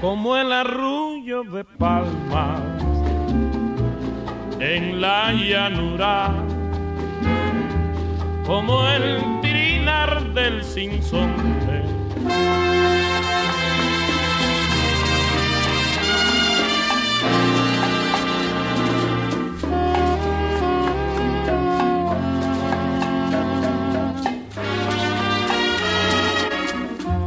Como el arrullo de palmas en la llanura, como el tirinar del sinsonte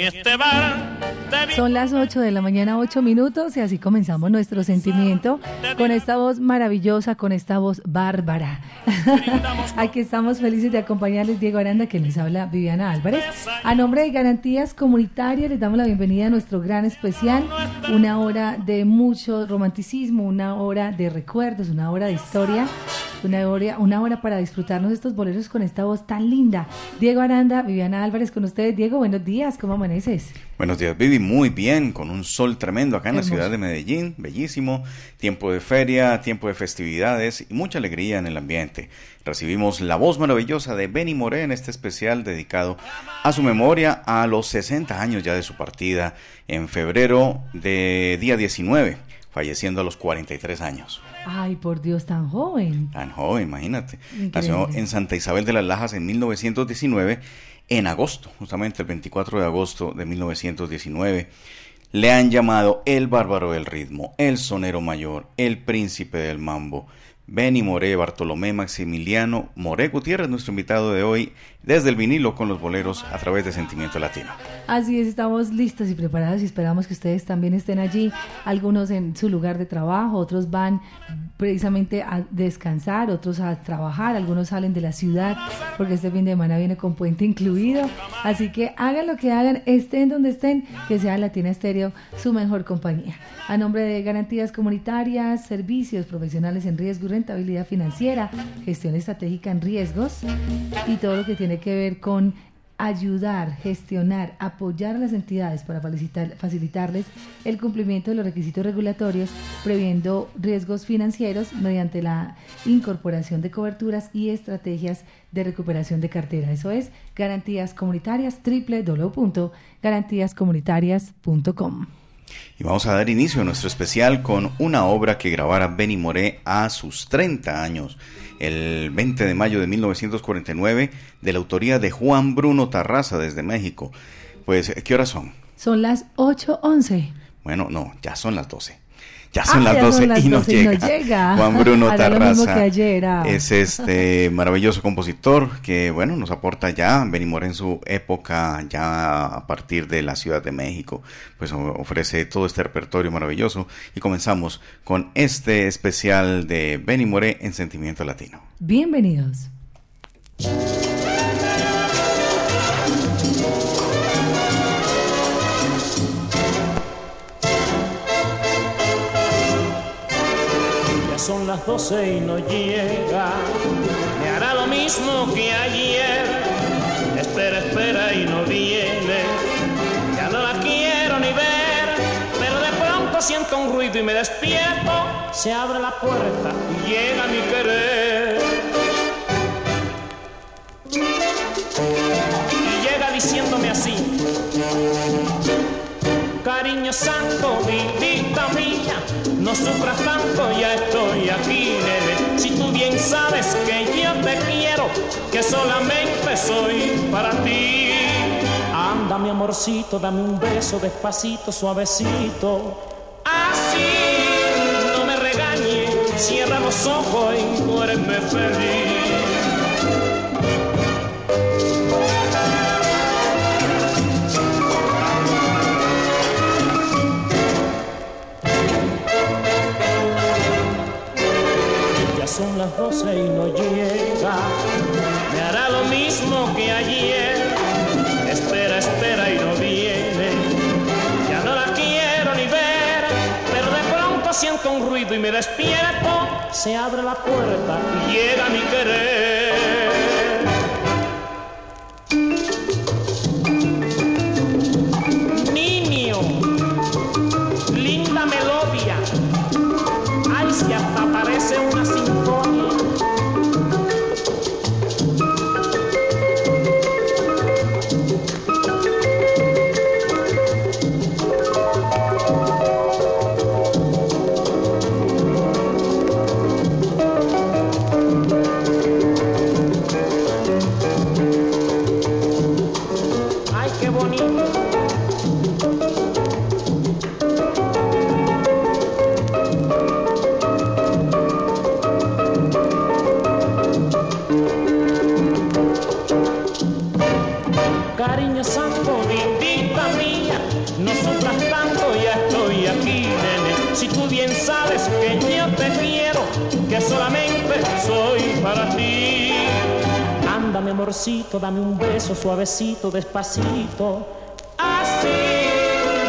En este bar son las 8 de la mañana, 8 minutos, y así comenzamos nuestro sentimiento con esta voz maravillosa, con esta voz bárbara. Aquí estamos felices de acompañarles, Diego Aranda, que les habla Viviana Álvarez. A nombre de Garantías Comunitarias, les damos la bienvenida a nuestro gran especial, una hora de mucho romanticismo, una hora de recuerdos, una hora de historia una hora, una hora para disfrutarnos estos boleros con esta voz tan linda. Diego Aranda, Viviana Álvarez con ustedes. Diego, buenos días, ¿cómo amaneces? Buenos días, Vivi, muy bien, con un sol tremendo acá en la ciudad de Medellín, bellísimo, tiempo de feria, tiempo de festividades y mucha alegría en el ambiente. Recibimos la voz maravillosa de Benny Moré en este especial dedicado a su memoria a los 60 años ya de su partida en febrero de día 19, falleciendo a los 43 años. Ay, por Dios, tan joven. Tan joven, imagínate. Nació en Santa Isabel de las Lajas en 1919, en agosto, justamente el 24 de agosto de 1919. Le han llamado el bárbaro del ritmo, el sonero mayor, el príncipe del mambo, Benny Moré, Bartolomé Maximiliano Moré Gutiérrez, nuestro invitado de hoy, desde el vinilo con los boleros a través de Sentimiento Latino. Así es, estamos listos y preparados y esperamos que ustedes también estén allí, algunos en su lugar de trabajo, otros van precisamente a descansar, otros a trabajar, algunos salen de la ciudad porque este fin de semana viene con puente incluido, así que hagan lo que hagan, estén donde estén, que sea Latina Estéreo su mejor compañía. A nombre de Garantías Comunitarias, Servicios Profesionales en Riesgo y Rentabilidad Financiera, Gestión Estratégica en Riesgos y todo lo que tiene que ver con ayudar, gestionar, apoyar a las entidades para facilitarles el cumplimiento de los requisitos regulatorios, previendo riesgos financieros mediante la incorporación de coberturas y estrategias de recuperación de cartera. Eso es Garantías Comunitarias, www.garantíascomunitarias.com. Y vamos a dar inicio a nuestro especial con una obra que grabara Benny Moré a sus 30 años, el 20 de mayo de 1949, de la autoría de Juan Bruno Tarraza desde México. Pues, ¿qué horas son? Son las 8.11. Bueno, no, ya son las 12. Ya son las 12 y, no llega. Juan Bruno Tarraza es este maravilloso compositor que, bueno, nos aporta ya, venimos en su época, ya a partir de la Ciudad de México, pues ofrece todo este repertorio maravilloso y comenzamos con este especial de Benny Moré en Sentimiento Latino. Bienvenidos. Son las doce y no llega. Me hará lo mismo que ayer. Espera, espera y no viene. Ya no la quiero ni ver. Pero de pronto siento un ruido y me despierto. Se abre la puerta y llega mi querer. Y llega diciéndome así. Cariño santo, vidita mía, no sufras tanto, ya estoy aquí, nene. Si tú bien sabes que yo te quiero, que solamente soy para ti. Anda, mi amorcito, dame un beso despacito, suavecito. Así, no me regañes, cierra los ojos y muéreme feliz. Las y no llega. Me hará lo mismo que ayer. Espera, espera y no viene. Ya no la quiero ni ver, pero de pronto siento un ruido y me despierto. Se abre la puerta y llega mi querer. Dame un beso suavecito, despacito. Así,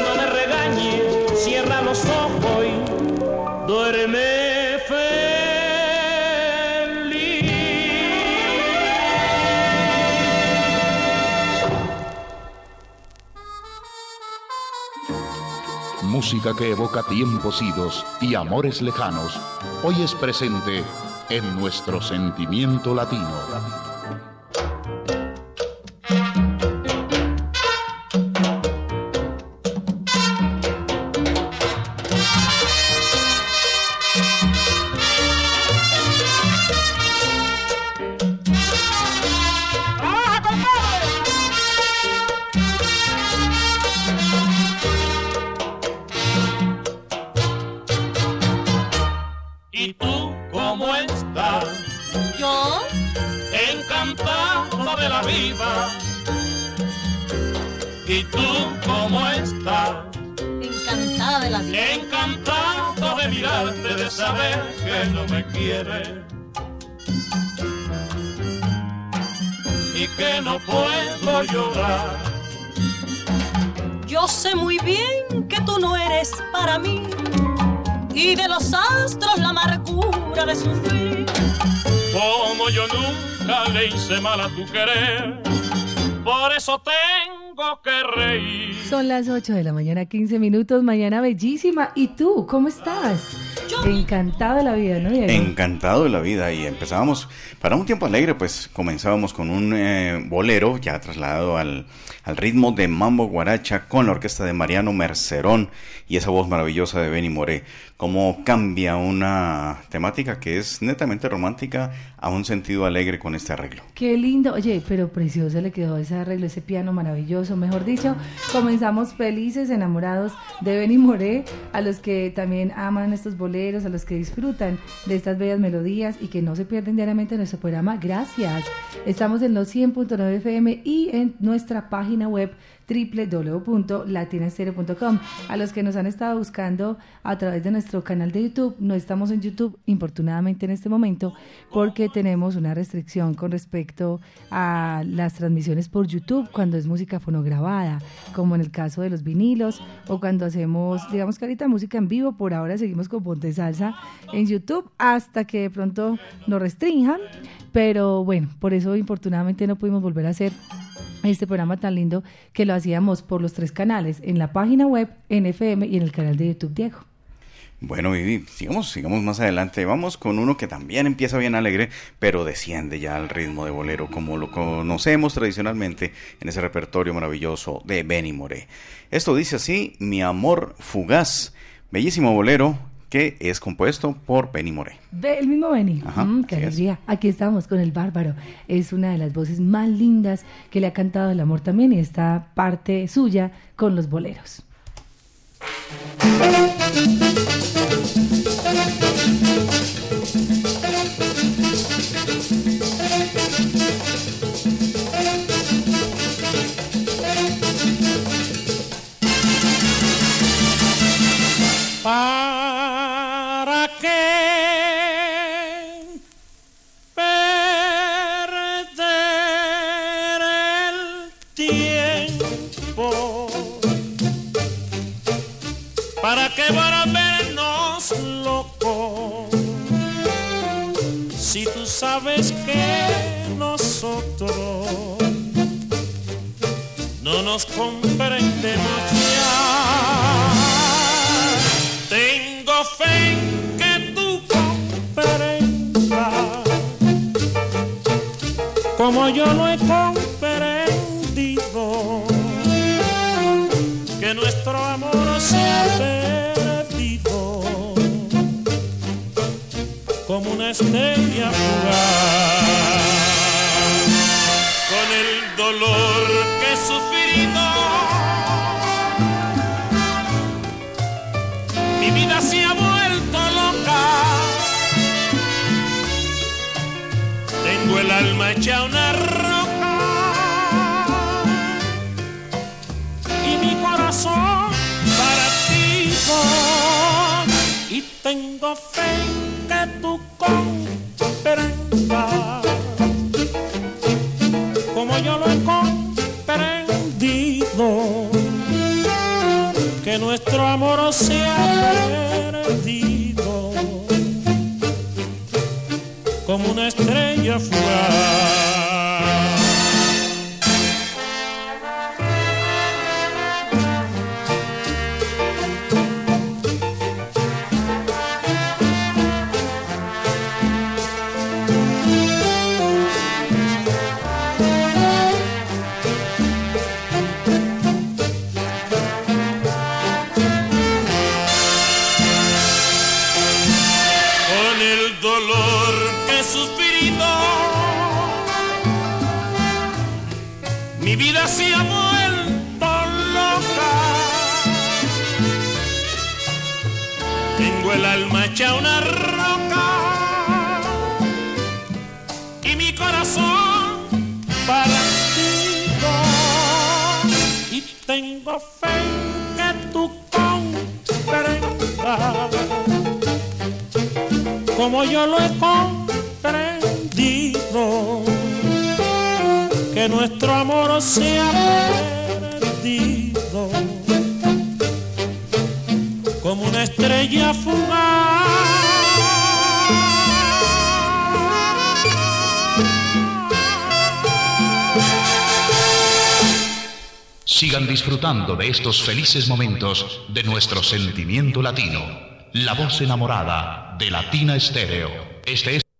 no me regañe, cierra los ojos y duerme feliz. Música que evoca tiempos idos y amores lejanos, hoy es presente en nuestro sentimiento latino. Llorar. Yo sé muy bien que tú no eres para mí y de los astros la amargura de sufrir. Como yo nunca le hice mal a tu querer, por eso tengo que reír. Son las 8 de la mañana, 15 minutos, mañana bellísima. ¿Y tú, cómo estás? Encantado de la vida, ¿no? Encantado de la vida. Y empezábamos, para un tiempo alegre, pues comenzábamos con un eh, bolero ya trasladado al, al, ritmo de Mambo Guaracha con la orquesta de Mariano Mercerón y esa voz maravillosa de Benny Moré. Cómo cambia una temática que es netamente romántica a un sentido alegre con este arreglo. Qué lindo. Oye, pero precioso le quedó ese arreglo, ese piano maravilloso. Mejor dicho, comenzamos felices, enamorados de Benny Moré, a los que también aman estos boleros a los que disfrutan de estas bellas melodías y que no se pierden diariamente en nuestro programa. Gracias. Estamos en los 100.9 FM y en nuestra página web www.latinastereo.com. A los que nos han estado buscando a través de nuestro canal de YouTube, no estamos en YouTube, infortunadamente en este momento, porque tenemos una restricción con respecto a las transmisiones por YouTube cuando es música fonograbada, como en el caso de los vinilos, o cuando hacemos, digamos que ahorita música en vivo, por ahora seguimos con Ponte Salsa en YouTube hasta que de pronto nos restrinjan, pero bueno, por eso infortunadamente no pudimos volver a hacer este programa tan lindo que lo hacíamos por los tres canales, en la página web, en FM y en el canal de YouTube Diego. Bueno, Vivi, sigamos, sigamos más adelante. Vamos con uno que también empieza bien alegre, pero desciende ya al ritmo de bolero, como lo conocemos tradicionalmente en ese repertorio maravilloso de Benny Moré. Esto dice así, Mi amor fugaz, bellísimo bolero que es compuesto por Benny Moré. El mismo Benny. Mm, qué alegría. Aquí estamos con el bárbaro. Es una de las voces más lindas que le ha cantado el amor también y está parte suya con los boleros. Nos comprendemos ya. Tengo fe en que tú comprendas como yo lo he comprendido que nuestro amor se ha perdido como una estrella fugaz con el dolor que he alma hecha una roca. Y mi corazón para ti y tengo fe que tú comprendas como yo lo he comprendido. Que nuestro amor se corazón partido. Y tengo fe que tú comprendas como yo lo he comprendido, que nuestro amor se ha perdido como una estrella fugaz. Sigan disfrutando de estos felices momentos de nuestro sentimiento latino. La voz enamorada de Latina Estéreo. Este es.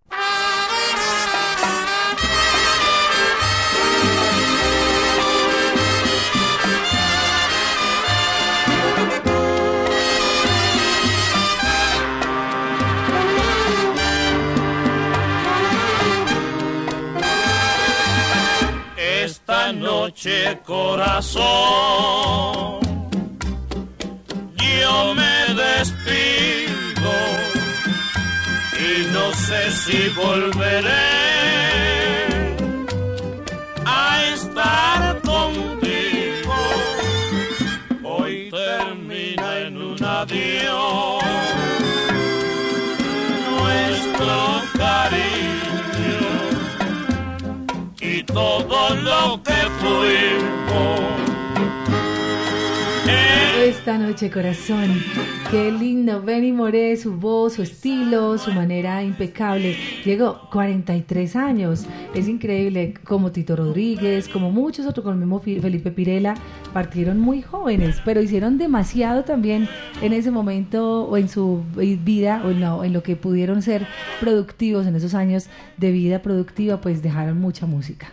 Esta noche, corazón. Qué lindo. Benny Moré, su voz, su estilo, su manera impecable. Llegó 43 años. Es increíble. Como Tito Rodríguez, como muchos otros, como el mismo Felipe Pirela, partieron muy jóvenes, pero hicieron demasiado también en ese momento o en su vida o en lo, en lo que pudieron ser productivos en esos años de vida productiva, pues dejaron mucha música.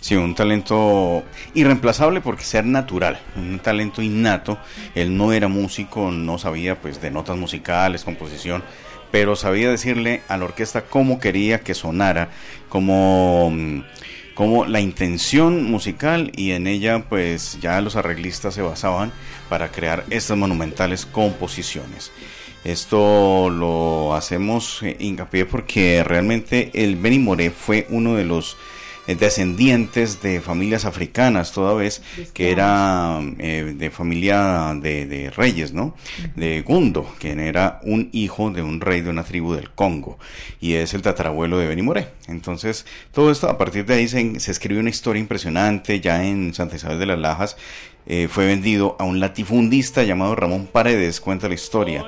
Sí, un talento irreemplazable porque ser natural, un talento innato. Él no era músico, no sabía pues de notas musicales, composición, pero sabía decirle a la orquesta cómo quería que sonara, cómo, cómo la intención musical y en ella pues ya los arreglistas se basaban para crear estas monumentales composiciones. Esto lo hacemos eh, hincapié porque realmente el Benny Moré fue uno de los descendientes de familias africanas toda vez que era eh, de familia de, de reyes, ¿no? De Gundo, quien era un hijo de un rey de una tribu del Congo y es el tatarabuelo de Benny Moré. Entonces, todo esto a partir de ahí se, se escribe una historia impresionante ya en Santa Isabel de las Lajas. eh, fue vendido a un latifundista llamado Ramón Paredes, cuenta la historia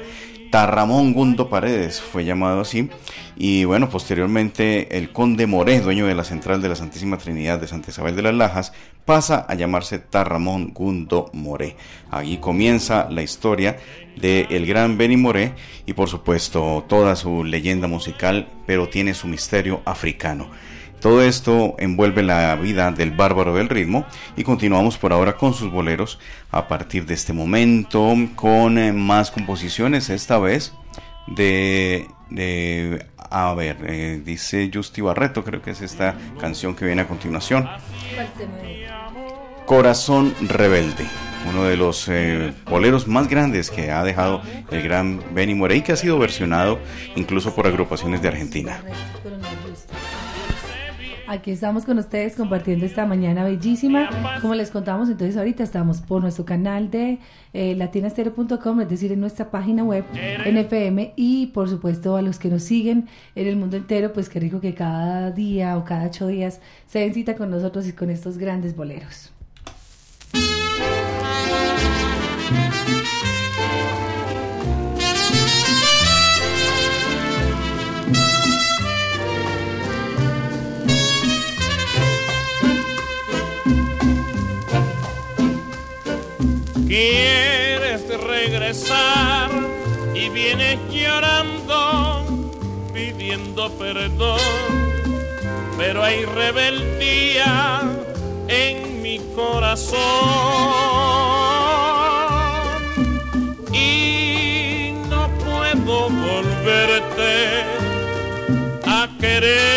Tarramón Gundo Paredes fue llamado así. Y bueno, posteriormente el conde Moré, dueño de la central de la Santísima Trinidad de Santa Isabel de las Lajas, pasa a llamarse Tarramón Gundo Moré. Ahí comienza la historia del el gran Benny Moré y por supuesto toda su leyenda musical, pero tiene su misterio africano. Todo esto envuelve la vida del bárbaro del ritmo y continuamos por ahora con sus boleros a partir de este momento con eh, más composiciones, esta vez de, a ver, eh, dice Justi Barreto, creo que es esta canción que viene a continuación. Corazón Rebelde, uno de los eh, boleros más grandes que ha dejado el gran Benny Morey, que ha sido versionado incluso por agrupaciones de Argentina. Aquí estamos con ustedes compartiendo esta mañana bellísima. Como les contamos, entonces ahorita estamos por nuestro canal de eh, latinastereo.com, es decir, en nuestra página web NFM y por supuesto a los que nos siguen en el mundo entero, pues qué rico que cada día o cada ocho días se den cita con nosotros y con estos grandes boleros. Quieres regresar y vienes llorando, pidiendo perdón, pero hay rebeldía en mi corazón y no puedo volverte a querer.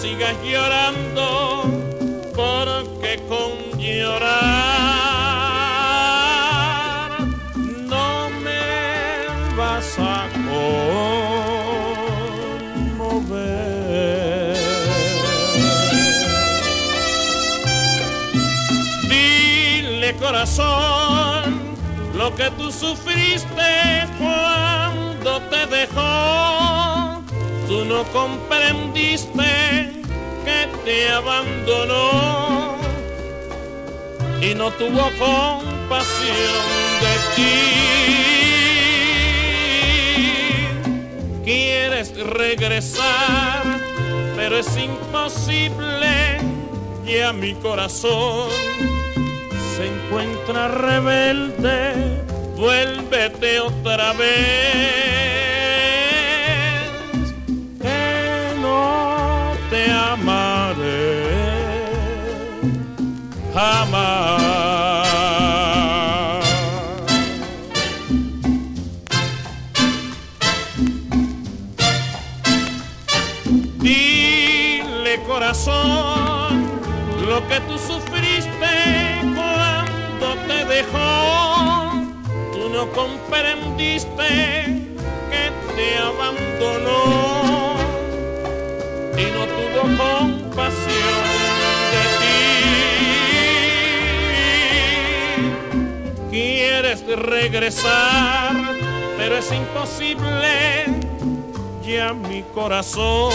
Sigas llorando, porque con llorar no me vas a conmover. Dile corazón lo que tú sufriste no comprendiste que te abandonó y no tuvo compasión de ti. Quieres regresar, pero es imposible, a mi corazón se encuentra rebelde, vuélvete otra vez. Te amaré. Jamás. Dile corazón lo que tú tú no comprendiste que te abandonó. Y no tuvo compasión de ti. Quieres regresar, pero es imposible, ya mi corazón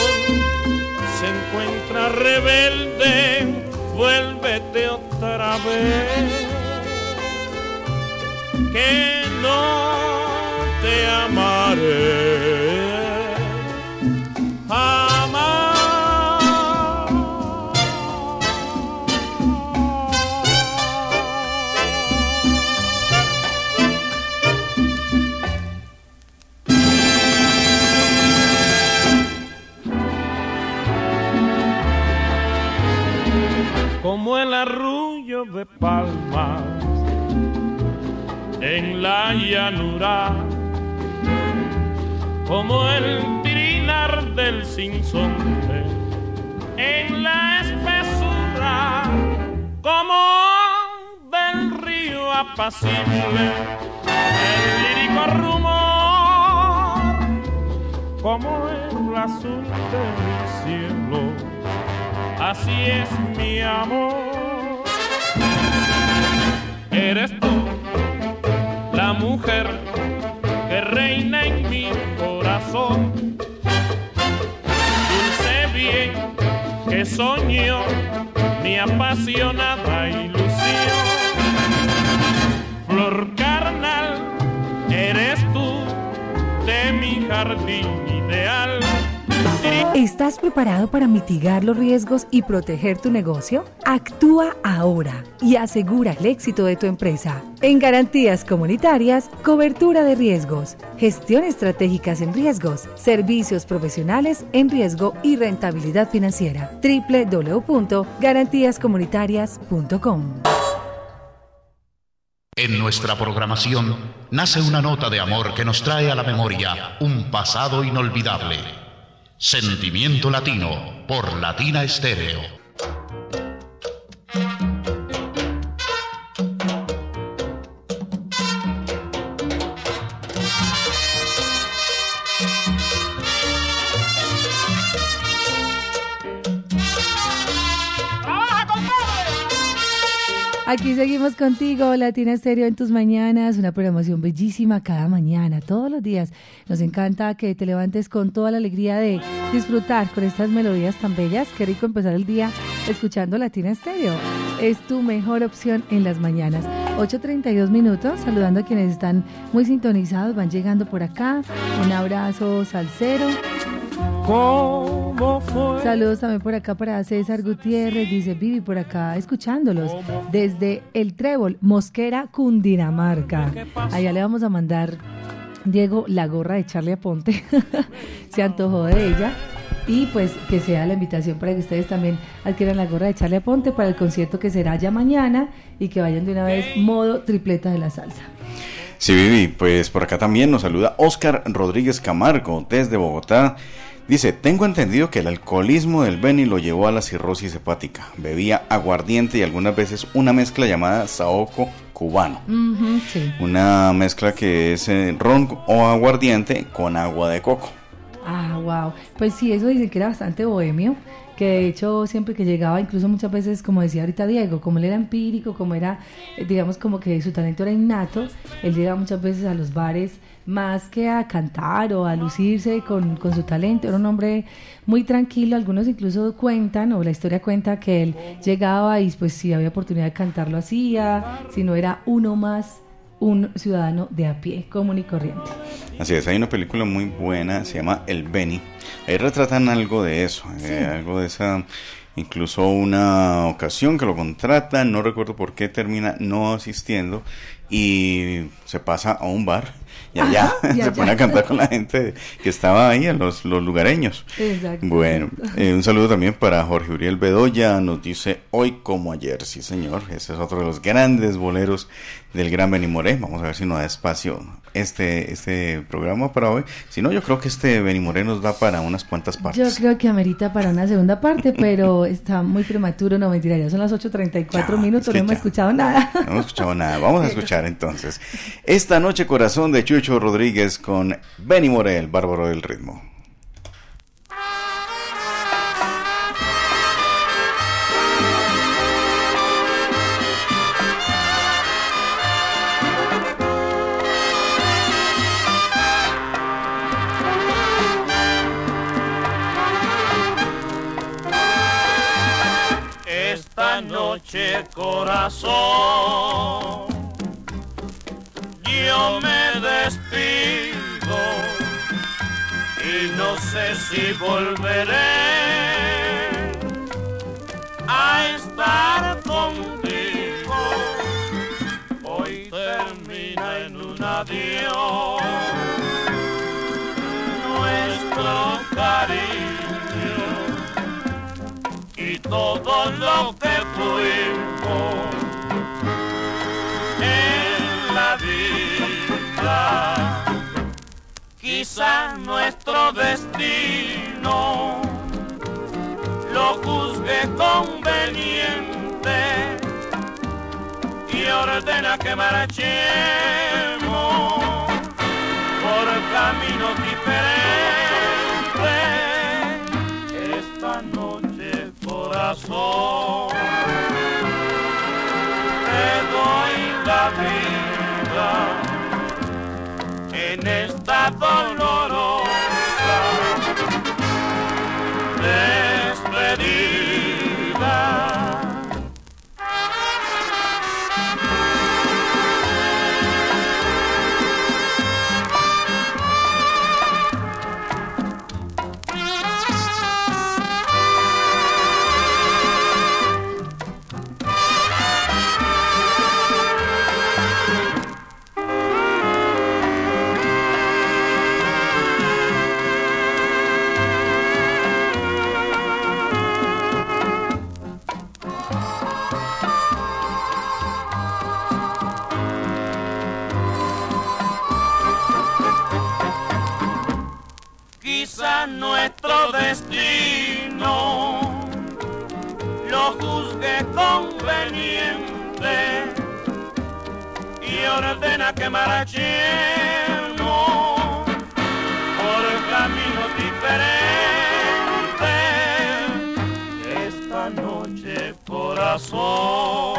se encuentra rebelde, vuélvete otra vez que no te amaré. Palmas en la llanura, como el tirinar del sinsonte en la espesura, como del río apacible, el lírico rumor, como el azul del cielo, así es mi amor. Eres tú la mujer que reina en mi corazón. Dulce bien que soñó mi apasionada ilusión. Flor carnal, eres tú de mi jardín ¿Estás preparado para mitigar los riesgos y proteger tu negocio? Actúa ahora y asegura el éxito de tu empresa. En Garantías Comunitarias, cobertura de riesgos, gestión estratégicas en riesgos, servicios profesionales en riesgo y rentabilidad financiera. www.garantíascomunitarias.com En nuestra programación nace una nota de amor que nos trae a la memoria un pasado inolvidable. Sentimiento Latino por Latina Estéreo. Aquí seguimos contigo, Latina Estéreo en tus mañanas, una programación bellísima cada mañana, todos los días. Nos encanta que te levantes con toda la alegría de disfrutar con estas melodías tan bellas. Qué rico empezar el día escuchando Latina Estéreo. Es tu mejor opción en las mañanas. 8.32 minutos, saludando a quienes están muy sintonizados, van llegando por acá. Un abrazo salsero. ¿Cómo fue? Saludos también por acá para César Gutiérrez, dice Vivi por acá escuchándolos desde el Trébol, Mosquera, Cundinamarca. Allá le vamos a mandar, Diego, la gorra de Charlie Aponte. Se antojó de ella. Y pues que sea la invitación para que ustedes también adquieran la gorra de Charlie Aponte para el concierto que será ya mañana y que vayan de una vez modo tripleta de la salsa. Sí, Vivi, pues por acá también nos saluda Oscar Rodríguez Camargo desde Bogotá. Dice, tengo entendido que el alcoholismo del Beni lo llevó a la cirrosis hepática. Bebía aguardiente y algunas veces una mezcla llamada saoco cubano. Sí. Una mezcla que es eh, ron o aguardiente con agua de coco. Ah, wow. Pues sí, eso dicen que era bastante bohemio, que de hecho siempre que llegaba, incluso muchas veces, como decía ahorita Diego, como él era empírico, como era, eh, digamos, como que su talento era innato, él llegaba muchas veces a los bares más que a cantar o a lucirse con, con su talento, era un hombre muy tranquilo, algunos incluso cuentan, o la historia cuenta que él llegaba y pues si había oportunidad de cantar lo hacía, si no era uno más un ciudadano de a pie, común y corriente. Así es, hay una película muy buena, se llama El Beni. Ahí retratan algo de eso, eh, algo de esa, incluso una ocasión que lo contratan, no recuerdo por qué termina no asistiendo y se pasa a un bar y allá Ajá, y se pone a cantar con la gente que estaba ahí, los, los lugareños. Exacto. Bueno, eh, un saludo también para Jorge Uriel Bedoya, nos dice hoy como ayer, sí señor, ese es otro de los grandes boleros del gran Benny Moré, vamos a ver si nos da espacio este, este programa para hoy, si no yo creo que este Benny Moré nos da para unas cuantas Yo partes. creo que amerita para una segunda parte, pero está muy prematuro, no mentira, ya son las 8.34 Ya, minutos, es que no hemos escuchado nada. No hemos escuchado nada, vamos a escuchar entonces. Esta noche corazón de Chucho Rodríguez con Benny Moré, el bárbaro del ritmo. Esta noche corazón, yo me despido y no sé si volveré a estar contigo. Hoy termina en un adiós nuestro cariño y todo lo que fuimos Quizá nuestro destino lo juzgue conveniente y ordena que marchemos por caminos diferentes. Esta noche, corazón, esta dolorosa ordena que marchemos por caminos diferentes. Esta noche, corazón,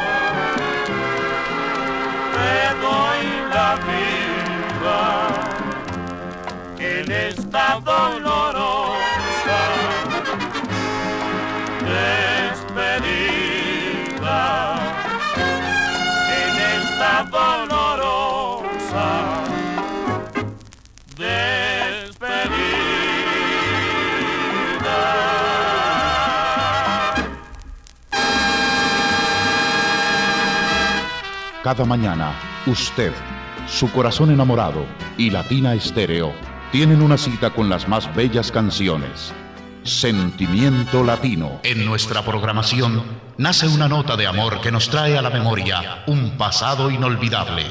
Cada mañana, usted, su corazón enamorado y Latina Estéreo tienen una cita con las más bellas canciones. Sentimiento Latino. En nuestra programación nace una nota de amor que nos trae a la memoria un pasado inolvidable.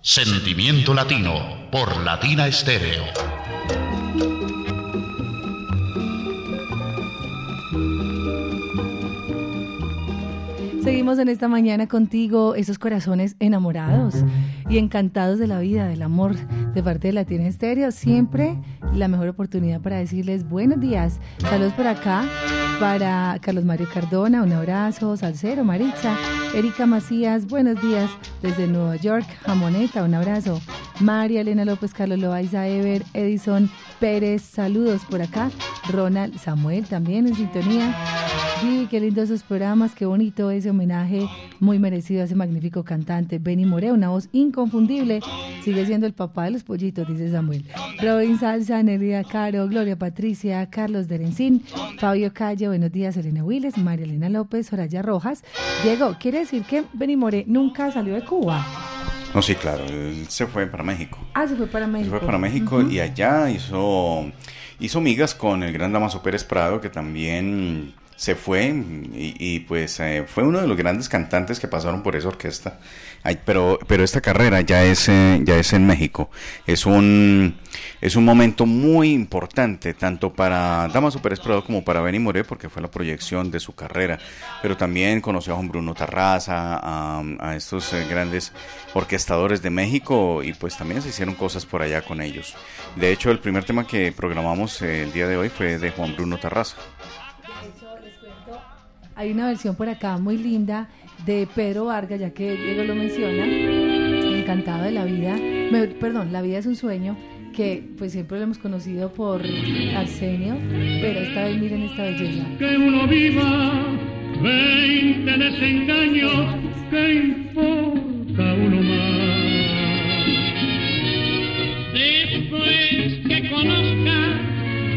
Sentimiento Latino por Latina Estéreo. Seguimos en esta mañana contigo, esos corazones enamorados y encantados de la vida, del amor, de parte de Latina Estéreo. Siempre la mejor oportunidad para decirles buenos días. Saludos por acá para Carlos Mario Cardona, un abrazo, Salcero, Maritza, Erika Macías, buenos días desde Nueva York, Jamoneta, un abrazo. María Elena López, Carlos Loaiza, Ever, Edison Pérez, saludos por acá. Ronald Samuel también en sintonía. Sí, qué lindo esos programas, qué bonito ese homenaje, muy merecido a ese magnífico cantante. Benny More, una voz inconfundible, sigue siendo el papá de los pollitos, dice Samuel. Robin Salsa, Nelia Caro, Gloria Patricia, Carlos Derencín, Fabio Calle, buenos días, Elena Willes, María Elena López, Soraya Rojas. Diego, ¿quiere decir que Benny More nunca salió de Cuba? No, sí, claro, él se fue para México. Ah, se fue para Se México. fue para México y allá hizo, hizo migas con el gran Damaso Pérez Prado, que también se fue y, y, pues eh, fue uno de los grandes cantantes que pasaron por esa orquesta. Pero, pero esta carrera ya es, eh, ya es en México. Es un, es un momento muy importante, tanto para Damaso Pérez como para Benny Moré, porque fue la proyección de su carrera. Pero también conoció a Juan Bruno Tarraza, a, a estos eh, grandes orquestadores de México, y pues también se hicieron cosas por allá con ellos. De hecho, el primer tema que programamos eh, el día de hoy fue de Juan Bruno Tarraza. Hay una versión por acá muy linda de Pedro Vargas, ya que Diego lo menciona, encantado de la vida, me- perdón, la vida es un sueño, que pues siempre lo hemos conocido por Arsenio, pero esta vez miren esta belleza. que uno viva, veinte desengaños, que importa uno más. Después que conozca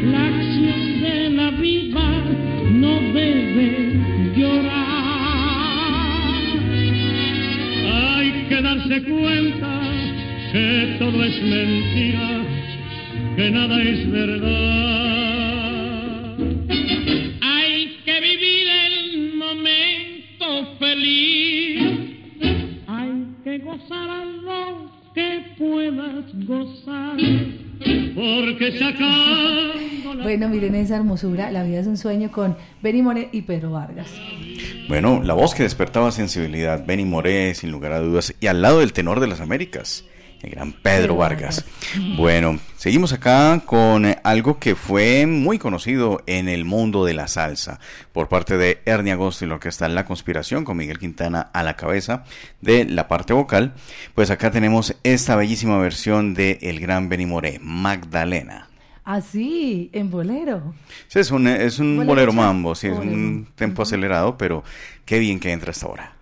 la acción de la vida, no debe llorar. Hay que darse cuenta que todo es mentira, que nada es verdad. Hay que vivir el momento feliz. Hay que gozar a lo que puedas gozar. Porque la Bueno, miren esa hermosura, La vida es un sueño con Benny More y Pedro Vargas. Bueno, la voz que despertaba sensibilidad, Benny Moré, sin lugar a dudas, y al lado del tenor de las Américas, el gran Pedro Vargas. Bueno, seguimos acá con algo que fue muy conocido en el mundo de la salsa, por parte de Ernie Agosto y la orquesta La Conspiración, con Miguel Quintana a la cabeza de la parte vocal. Pues acá tenemos esta bellísima versión de el gran Benny Moré, Magdalena. Así, en bolero. Sí, es un, es un Bolero mambo, sí, es un tempo acelerado, pero qué bien que entra hasta ahora.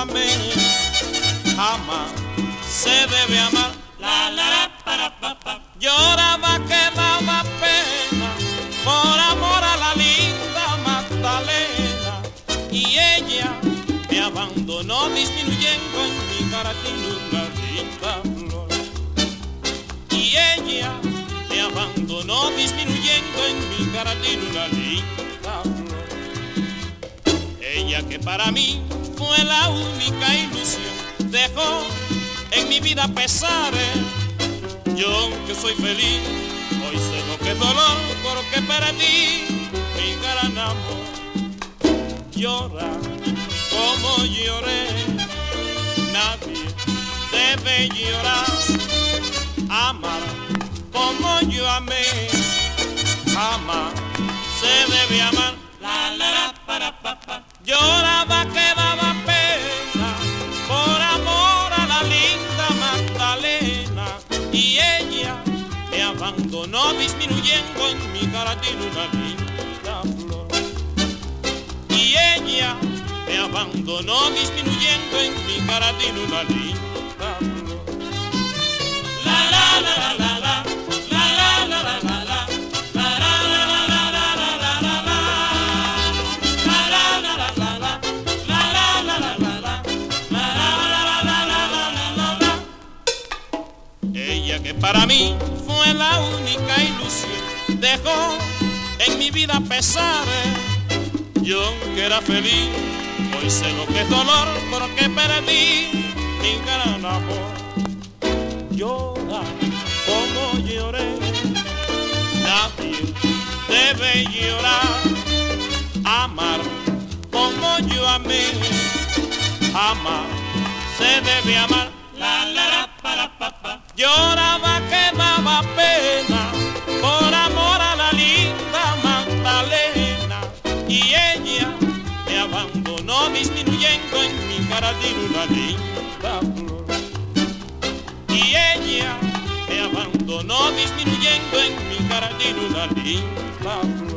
Yo amé, jamás se debe amar. La, la, pa. Lloraba que daba pena por amor a la linda Magdalena y ella me abandonó disminuyendo en mi cara una linda flor. Y ella me abandonó disminuyendo en mi cara una linda flor. Ella que para mí fue la única ilusión dejó en mi vida pesares. Yo que soy feliz, hoy sé lo que es dolor porque perdí mi gran amor. Llora como lloré, nadie debe llorar. Amar como yo amé, jamás se debe amar. La la la para pa. Lloraba que daba no disminuyendo en mi cara una linda flor. Y ella me abandonó disminuyendo en mi cara tiene una linda flor. La la la la la la. la, la, la, la, la. para mí fue la única ilusión, dejó en mi vida pesares. Yo que era feliz, hoy sé lo que es dolor porque perdí mi gran amor. Llora como lloré, nadie debe llorar, amar como yo amé, jamás se debe amar. La la la para pa pa. Lloraba que daba pena por amor a la linda Magdalena. Y ella me abandonó disminuyendo en mi tiene una linda flor. Y ella me abandonó disminuyendo en mi tiene una linda flor.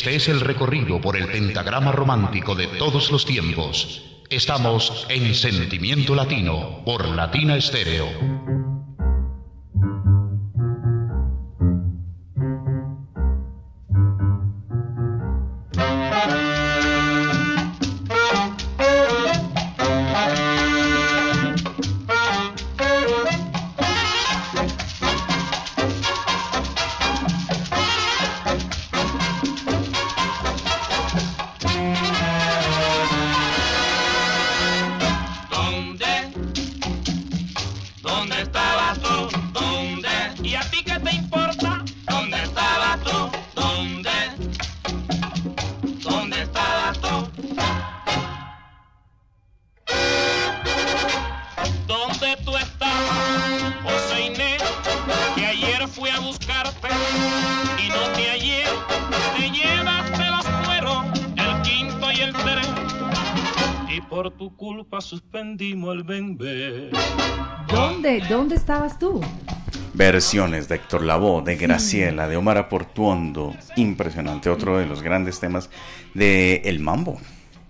Este es el recorrido por el pentagrama romántico de todos los tiempos. Estamos en Sentimiento Latino por Latina Estéreo. ¿Dónde, estabas tú? Versiones de Héctor Lavoe, de Graciela, de Omar Portuondo. Impresionante, otro de los grandes temas de El Mambo.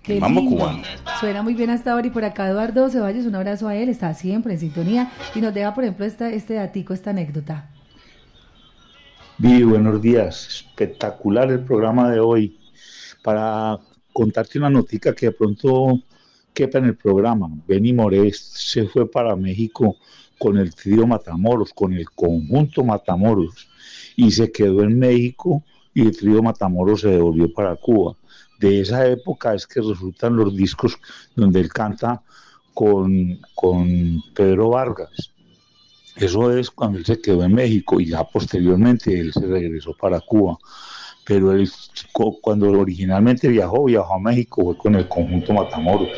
Qué el Mambo lindo. cubano. Suena muy bien hasta ahora y por acá Eduardo Ceballos, un abrazo a él, está siempre en sintonía y nos deja por ejemplo esta, este datico, esta anécdota. Vivi, buenos días. Espectacular el programa de hoy. Para contarte una notica que de pronto quepa en el programa. Benny Morés se fue para México con el trío Matamoros, con el conjunto Matamoros, y se quedó en México y el trío Matamoros se devolvió para Cuba. De esa época es que resultan los discos donde él canta con, con Pedro Vargas. Eso es cuando él se quedó en México y ya posteriormente él se regresó para Cuba. Pero él, cuando originalmente viajó, viajó a México, fue con el conjunto Matamoros.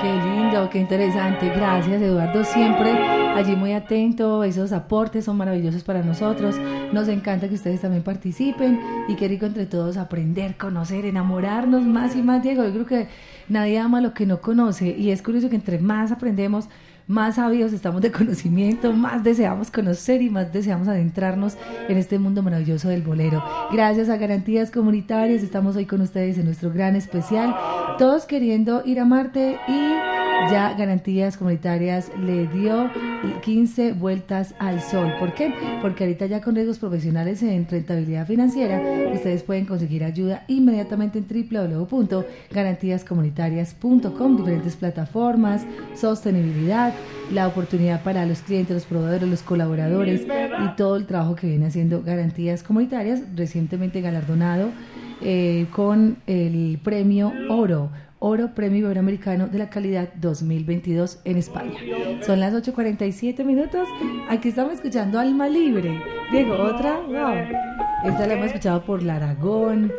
Qué lindo, qué interesante. Gracias, Eduardo. Siempre allí muy atento. Esos aportes son maravillosos para nosotros. Nos encanta que ustedes también participen y qué rico entre todos aprender, conocer, enamorarnos más y más, Diego. Yo creo que nadie ama lo que no conoce y es curioso que entre más aprendemos, más sabios estamos de conocimiento, más deseamos conocer y más deseamos adentrarnos en este mundo maravilloso del bolero. Gracias a Garantías Comunitarias estamos hoy con ustedes en nuestro gran especial, todos queriendo ir a Marte y ya Garantías Comunitarias le dio 15 vueltas al sol. ¿Por qué? Porque ahorita ya con riesgos profesionales en rentabilidad financiera, ustedes pueden conseguir ayuda inmediatamente en www.garantíascomunitarias.com, diferentes plataformas, sostenibilidad, la oportunidad para los clientes, los proveedores, los colaboradores y todo el trabajo que viene haciendo Garantías Comunitarias, recientemente galardonado eh, con el premio Oro Oro Premio Iberoamericano de la Calidad 2022 en España. Son las 8.47 minutos. Aquí estamos escuchando Alma Libre. Diego, otra. Wow. Esta la hemos escuchado por la Aragón,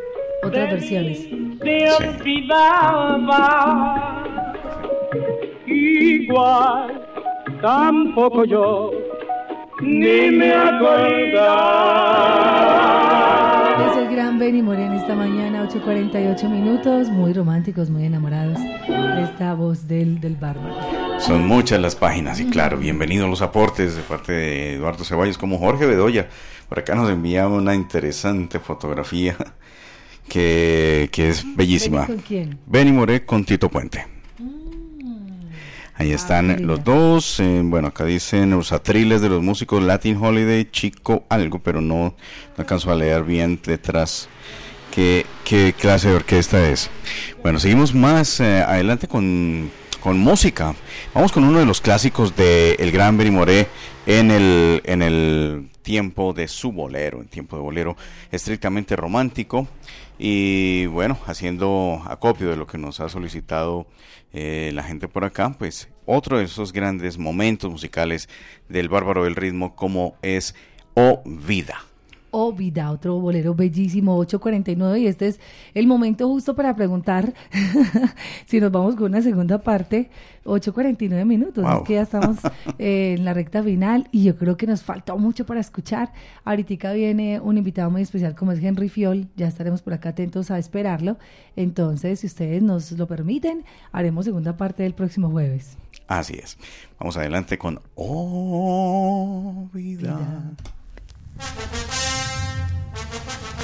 otras versiones. Igual, tampoco yo, ni me acordaba es el gran Benny Moreno esta mañana, 8.48 minutos, muy románticos, muy enamorados de esta voz del, del bárbaro. Son muchas las páginas y claro, bienvenidos los aportes de parte de Eduardo Ceballos como Jorge Bedoya. Por acá nos envía una interesante fotografía que, que es bellísima. ¿Con quién? Benny Moré con Tito Puente. Ahí ah, están los dos. Eh, bueno, acá dicen los atriles de los músicos Latin Holiday, Chico algo, pero no, no alcanzo a leer bien detrás qué, qué clase de orquesta es. Bueno, seguimos más eh, adelante con, con, música. Vamos con uno de los clásicos de El Gran Benny Moré en el, en el tiempo de su bolero, en tiempo de bolero estrictamente romántico. Y bueno, haciendo acopio de lo que nos ha solicitado eh, la gente por acá, pues otro de esos grandes momentos musicales del bárbaro del ritmo como es O Vida. Vida, otro bolero bellísimo, 8.49 y este es el momento justo para preguntar si nos vamos con una segunda parte, 8.49 minutos, es que ya estamos eh, en la recta final y yo creo que nos falta mucho para escuchar. Ahorita viene un invitado muy especial como es Henry Fiol, ya estaremos por acá atentos a esperarlo, entonces si ustedes nos lo permiten, haremos segunda parte del próximo jueves. Así es, vamos adelante con Oh Vida. Oh, フフフフ。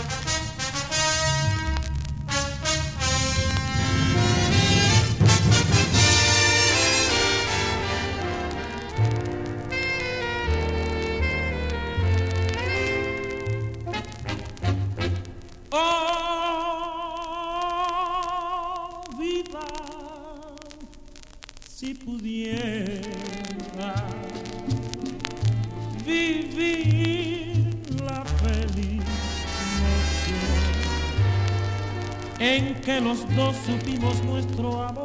Los dos supimos nuestro amor.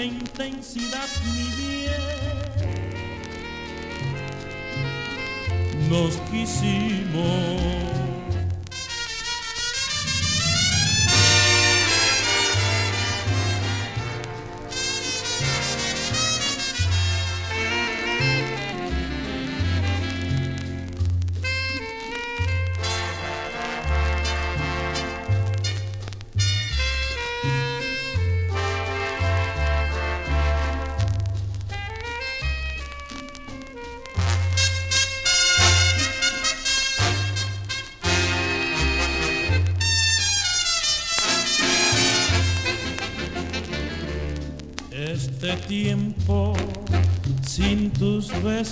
Sublime intensidad mi bien nos quisimos.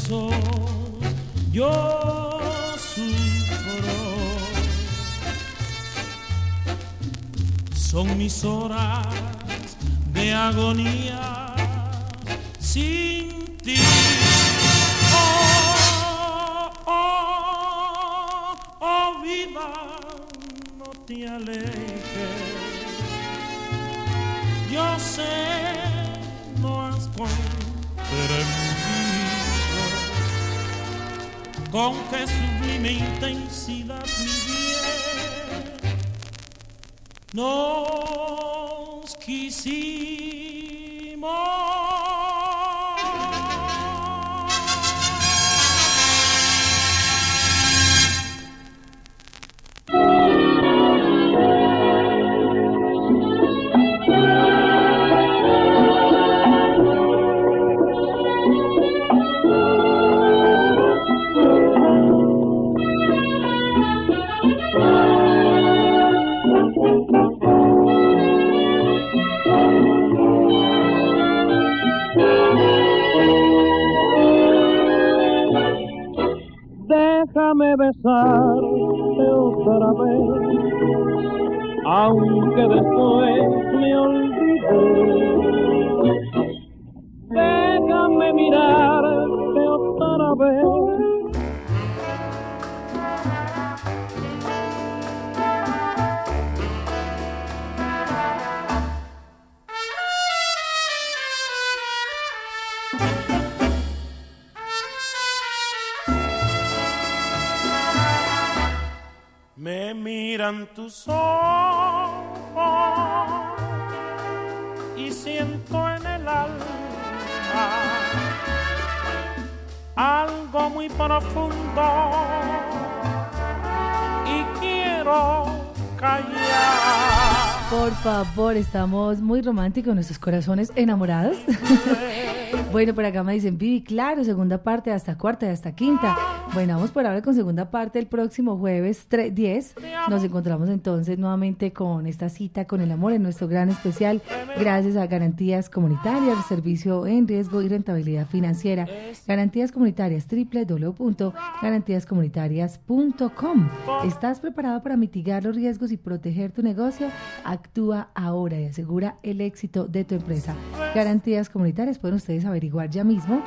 Besos yo sufro. Son mis horas de agonía románticos, nuestros corazones enamorados. bueno, por acá me dicen, Vivi, claro, segunda parte hasta cuarta y hasta quinta. Bueno, vamos por ahora con segunda parte el próximo jueves 3, 10. Nos encontramos entonces nuevamente con esta cita con el amor en nuestro gran especial, gracias a Garantías Comunitarias, servicio en riesgo y rentabilidad financiera. Garantías Comunitarias, www.garantíascomunitarias.com. ¿Estás preparado para mitigar los riesgos y proteger tu negocio? Actúa ahora y asegura el éxito de tu empresa. Garantías Comunitarias, pueden ustedes averiguar ya mismo.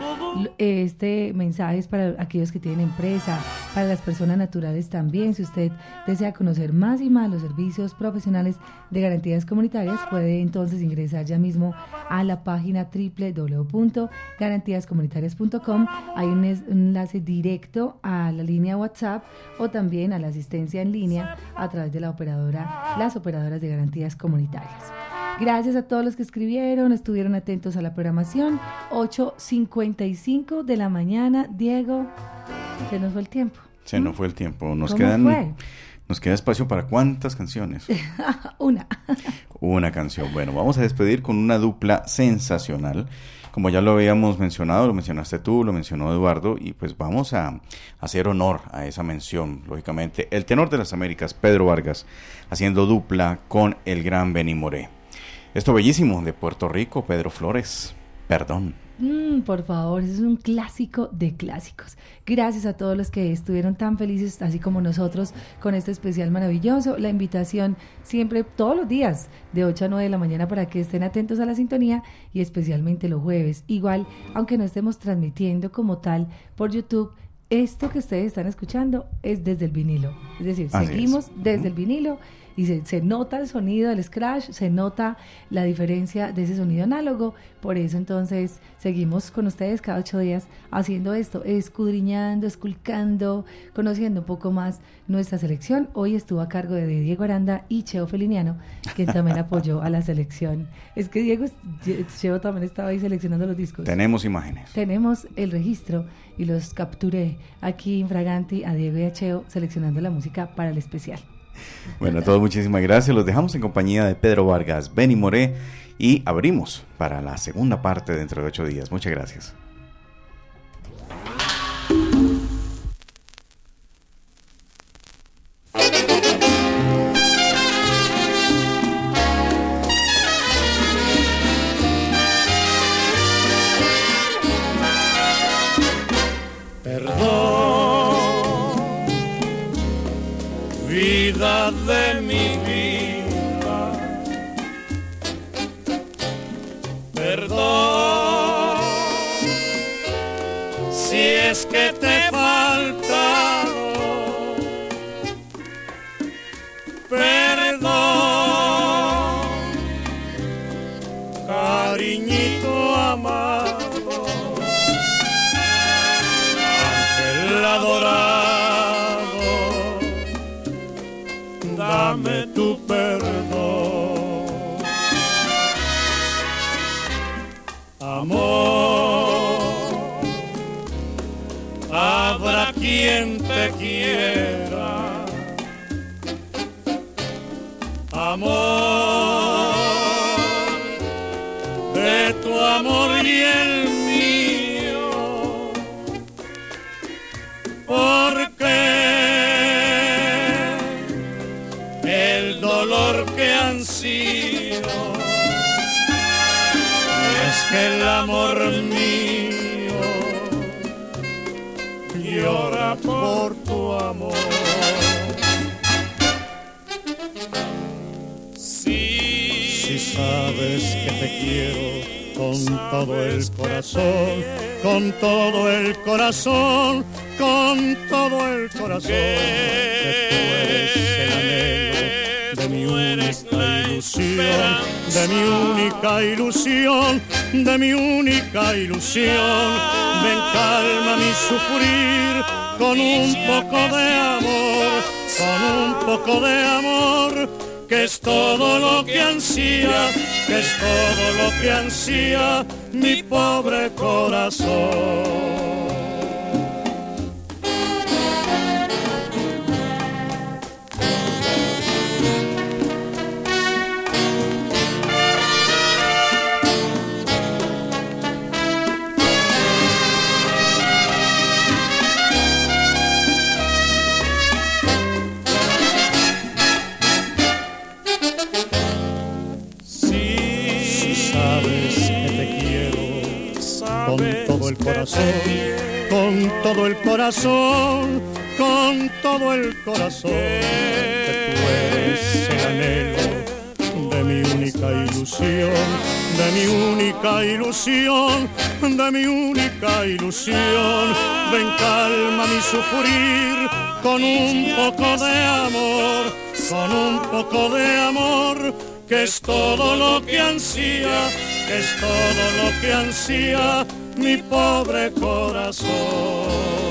Este mensaje es para aquellos que tienen empresa, para las personas naturales también. Si usted desea conocer más y más los servicios profesionales de garantías comunitarias, puede entonces ingresar ya mismo a la página www.garantíascomunitarias.com. Hay un enlace directo a la línea WhatsApp o también a la asistencia en línea a través de la operadora, las operadoras de garantías comunitarias. Gracias a todos los que escribieron, estuvieron atentos a la programación. 8.55 de la mañana. Diego, se nos fue el tiempo. Se nos fue el tiempo. Nos ¿Cómo quedan. fue? Nos queda espacio para cuántas canciones. Una. Una canción. Bueno, vamos a despedir con una dupla sensacional. Como ya lo habíamos mencionado, lo mencionaste tú, lo mencionó Eduardo, y pues vamos a hacer honor a esa mención, lógicamente. El tenor de las Américas, Pedro Vargas, haciendo dupla con el gran Benny Moré. Esto bellísimo de Puerto Rico, Pedro Flores. Perdón. Mm, por favor, es un clásico de clásicos. Gracias a todos los que estuvieron tan felices, así como nosotros, con este especial maravilloso. La invitación siempre, todos los días, de 8 a 9 de la mañana, para que estén atentos a la sintonía y especialmente los jueves. Igual, aunque no estemos transmitiendo como tal por YouTube, esto que ustedes están escuchando es desde el vinilo. Es decir, Así es. seguimos desde el vinilo y se, se nota el sonido del scratch, se nota la diferencia de ese sonido análogo. Por eso entonces seguimos con ustedes cada ocho días haciendo esto, escudriñando, esculcando, conociendo un poco más nuestra selección. Hoy estuvo a cargo de Diego Aranda y Cheo Feliniano, quien también apoyó a la selección. Es que Diego, Cheo también estaba ahí seleccionando los discos. Tenemos imágenes. Tenemos el registro y los capturé aquí en Fraganti a Diego y a Cheo seleccionando la música para el especial. Bueno, a todos muchísimas gracias. Los dejamos en compañía de Pedro Vargas, Benny Moré y abrimos para la segunda parte dentro de ocho días. Muchas gracias. adorar. Todo el corazón, con todo el corazón, con todo el corazón, que tú eres el anhelo de mi única ilusión, de mi única ilusión, de mi única ilusión. Ven, calma mi sufrir con un poco de amor, con un poco de amor que es todo lo que ansía, que es todo lo que ansía mi pobre corazón. Corazón, con todo el corazón, que tú eres el anhelo de mi única ilusión, de mi única ilusión, de mi única ilusión. Ven, calma mi sufrir con un poco de amor, con un poco de amor que es todo lo que ansía, que es todo lo que ansía mi pobre corazón.